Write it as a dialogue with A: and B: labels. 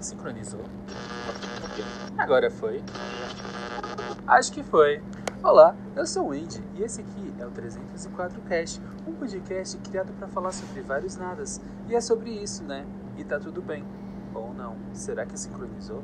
A: Sincronizou? Agora foi? Acho que foi. Olá, eu sou o Indy e esse aqui é o 304 Cast, um podcast criado para falar sobre vários nadas. E é sobre isso, né? E tá tudo bem. Ou não? Será que sincronizou?